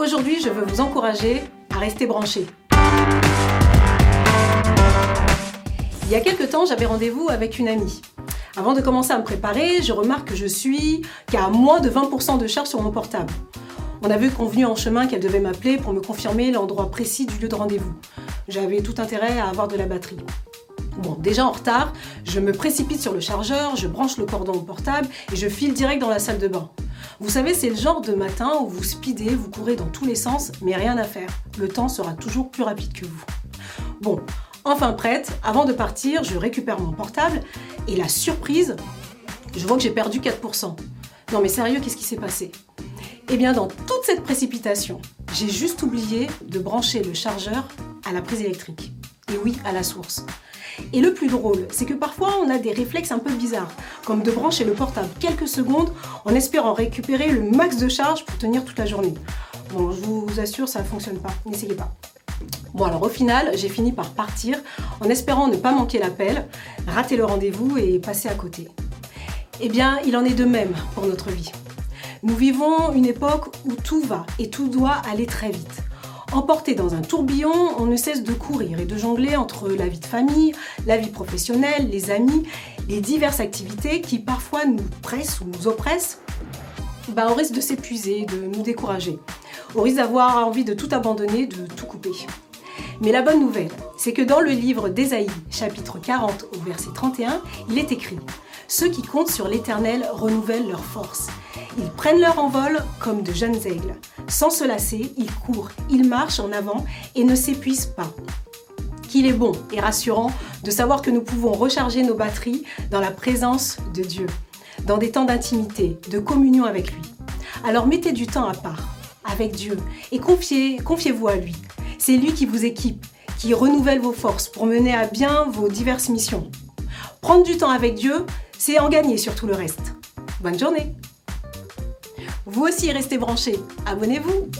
Aujourd'hui, je veux vous encourager à rester branchés. Il y a quelques temps, j'avais rendez-vous avec une amie. Avant de commencer à me préparer, je remarque que je suis qu'à moins de 20% de charge sur mon portable. On avait convenu en chemin qu'elle devait m'appeler pour me confirmer l'endroit précis du lieu de rendez-vous. J'avais tout intérêt à avoir de la batterie. Bon, déjà en retard, je me précipite sur le chargeur, je branche le cordon au portable et je file direct dans la salle de bain. Vous savez, c'est le genre de matin où vous speedez, vous courez dans tous les sens, mais rien à faire. Le temps sera toujours plus rapide que vous. Bon, enfin prête, avant de partir, je récupère mon portable et la surprise, je vois que j'ai perdu 4%. Non mais sérieux, qu'est-ce qui s'est passé? Eh bien, dans toute cette précipitation, j'ai juste oublié de brancher le chargeur à la prise électrique. Et oui, à la source. Et le plus drôle, c'est que parfois on a des réflexes un peu bizarres, comme de brancher le portable quelques secondes en espérant récupérer le max de charge pour tenir toute la journée. Bon, je vous assure, ça ne fonctionne pas, n'essayez pas. Bon alors au final, j'ai fini par partir en espérant ne pas manquer l'appel, rater le rendez-vous et passer à côté. Eh bien, il en est de même pour notre vie. Nous vivons une époque où tout va et tout doit aller très vite. Emporté dans un tourbillon, on ne cesse de courir et de jongler entre la vie de famille, la vie professionnelle, les amis, les diverses activités qui parfois nous pressent ou nous oppressent. Bah, on risque de s'épuiser, de nous décourager. On risque d'avoir envie de tout abandonner, de tout couper. Mais la bonne nouvelle, c'est que dans le livre d'Ésaïe, chapitre 40 au verset 31, il est écrit Ceux qui comptent sur l'Éternel renouvellent leur force. Ils prennent leur envol comme de jeunes aigles. Sans se lasser, ils courent, ils marchent en avant et ne s'épuisent pas. Qu'il est bon et rassurant de savoir que nous pouvons recharger nos batteries dans la présence de Dieu, dans des temps d'intimité, de communion avec lui. Alors mettez du temps à part avec Dieu et confiez, confiez-vous à lui. C'est lui qui vous équipe, qui renouvelle vos forces pour mener à bien vos diverses missions. Prendre du temps avec Dieu, c'est en gagner sur tout le reste. Bonne journée vous aussi restez branchés. Abonnez-vous